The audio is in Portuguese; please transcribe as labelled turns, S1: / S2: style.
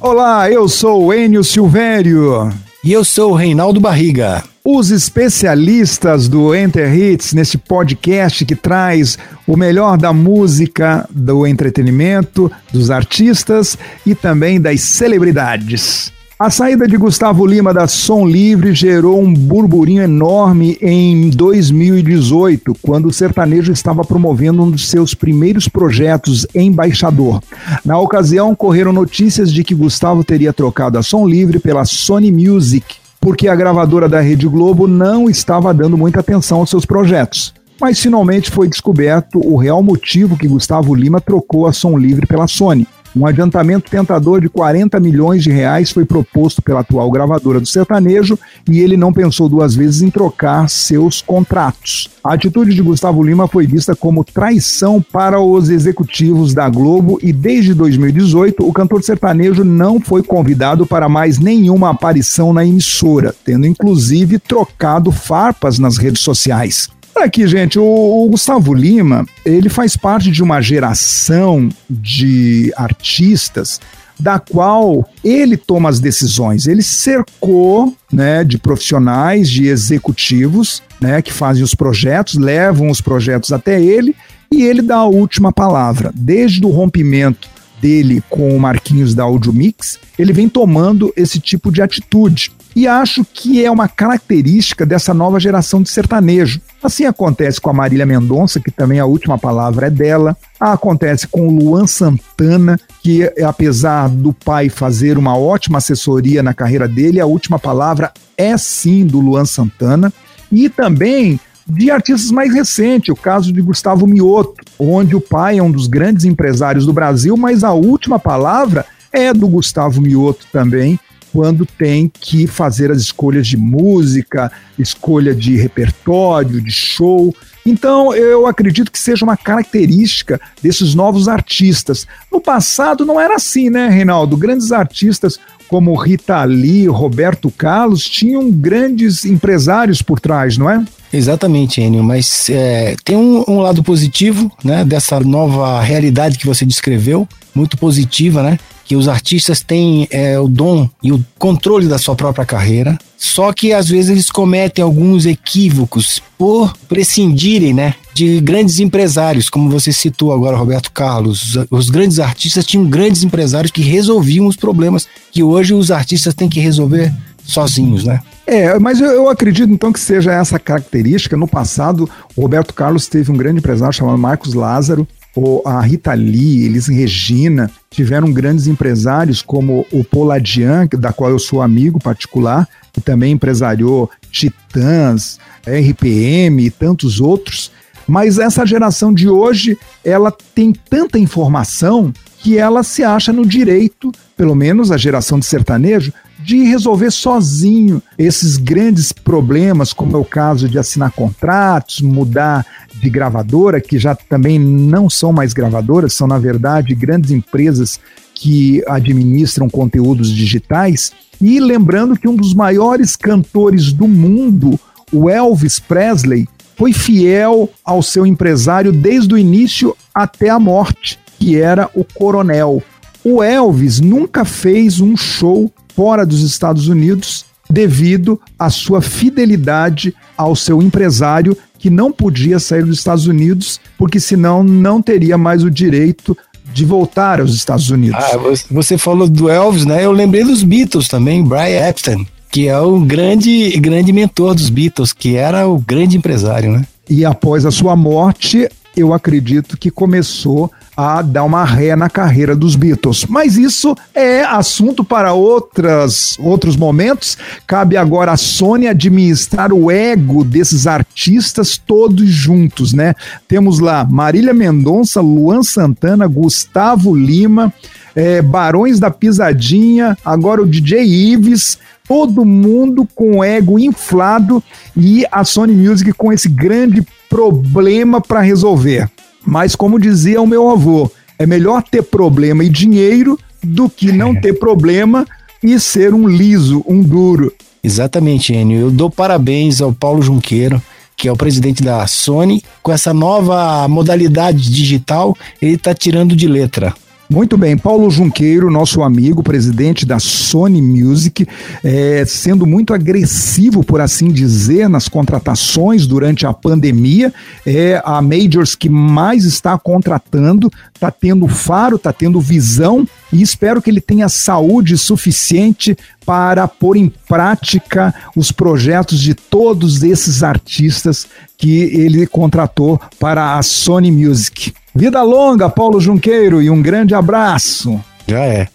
S1: Olá, eu sou o Enio Silvério.
S2: E eu sou o Reinaldo Barriga.
S1: Os especialistas do Enter Hits, nesse podcast que traz o melhor da música, do entretenimento, dos artistas e também das celebridades. A saída de Gustavo Lima da Som Livre gerou um burburinho enorme em 2018, quando o sertanejo estava promovendo um dos seus primeiros projetos, Embaixador. Na ocasião, correram notícias de que Gustavo teria trocado a Som Livre pela Sony Music, porque a gravadora da Rede Globo não estava dando muita atenção aos seus projetos. Mas finalmente foi descoberto o real motivo que Gustavo Lima trocou a Som Livre pela Sony. Um adiantamento tentador de 40 milhões de reais foi proposto pela atual gravadora do sertanejo e ele não pensou duas vezes em trocar seus contratos. A atitude de Gustavo Lima foi vista como traição para os executivos da Globo e desde 2018 o cantor sertanejo não foi convidado para mais nenhuma aparição na emissora, tendo inclusive trocado farpas nas redes sociais. Aqui, gente, o, o, Gustavo Lima, ele faz parte de uma geração de artistas da qual ele toma as decisões. Ele cercou, né, de profissionais, de executivos, né, que fazem os projetos, levam os projetos até ele e ele dá a última palavra. Desde o rompimento dele com o Marquinhos da Audio Mix, ele vem tomando esse tipo de atitude. E acho que é uma característica dessa nova geração de sertanejo. Assim acontece com a Marília Mendonça, que também a última palavra é dela. Acontece com o Luan Santana, que apesar do pai fazer uma ótima assessoria na carreira dele, a última palavra é sim do Luan Santana. E também de artistas mais recentes, o caso de Gustavo Mioto, onde o pai é um dos grandes empresários do Brasil, mas a última palavra é do Gustavo Mioto também, quando tem que fazer as escolhas de música, escolha de repertório, de show. Então, eu acredito que seja uma característica desses novos artistas. No passado não era assim, né, Reinaldo? Grandes artistas como Rita Lee, Roberto Carlos tinham grandes empresários por trás, não é?
S2: Exatamente, Enio, mas é, tem um, um, lado positivo, né, dessa nova realidade que você descreveu, muito positiva, né? que os artistas têm é, o dom e o controle da sua própria carreira, só que às vezes eles cometem alguns equívocos por prescindirem, né, de grandes empresários, como você citou agora, Roberto Carlos. Os grandes artistas tinham grandes empresários que resolviam os problemas que hoje os artistas têm que resolver sozinhos, né?
S1: É, mas eu, eu, acredito então que seja essa característica. No passado, o Roberto Carlos teve um grande empresário chamado Marcos Lázaro, a Rita Lee, Elis Regina, tiveram grandes empresários como o Poladian, da qual eu sou amigo particular, que também empresariou Titãs, RPM e tantos outros. Mas essa geração de hoje, ela tem tanta informação que ela se acha no direito, pelo menos a geração de sertanejo, de resolver sozinho esses grandes problemas, como é o caso de assinar contratos, mudar de gravadora, que já também não são mais gravadoras, são na verdade grandes empresas que administram conteúdos digitais. E lembrando que um dos maiores cantores do mundo, o Elvis Presley, foi fiel ao seu empresário desde o início até a morte, que era o Coronel. O Elvis nunca fez um show fora dos Estados Unidos devido à sua fidelidade ao seu empresário que não podia sair dos Estados Unidos porque senão não teria mais o direito de voltar aos Estados Unidos.
S2: Ah, você falou do Elvis, né? Eu lembrei dos Beatles também, Brian Epstein, que é o grande grande mentor dos Beatles, que era o grande empresário, né?
S1: E após a sua morte, eu acredito que começou a dar uma ré na carreira dos Beatles. Mas isso é assunto para outras, outros momentos. Cabe agora à Sony administrar o ego desses artistas todos juntos, né? Temos lá Marília Mendonça, Luan Santana, Gustavo Lima, é, Barões da Pisadinha, agora o DJ Ives, todo mundo com ego inflado e a Sony Music com esse grande problema para resolver. Mas, como dizia o meu avô, é melhor ter problema e dinheiro do que não ter problema e ser um liso, um duro.
S2: Exatamente, Enio. Eu dou parabéns ao Paulo Junqueiro, que é o presidente da Sony. Com essa nova modalidade digital, ele está tirando de letra.
S1: Muito bem, Paulo Junqueiro, nosso amigo, presidente da Sony Music, é, sendo muito agressivo, por assim dizer, nas contratações durante a pandemia, é a Majors que mais está contratando, está tendo faro, está tendo visão e espero que ele tenha saúde suficiente para pôr em prática os projetos de todos esses artistas que ele contratou para a Sony Music. Vida longa, Paulo Junqueiro, e um grande abraço.
S2: Já é.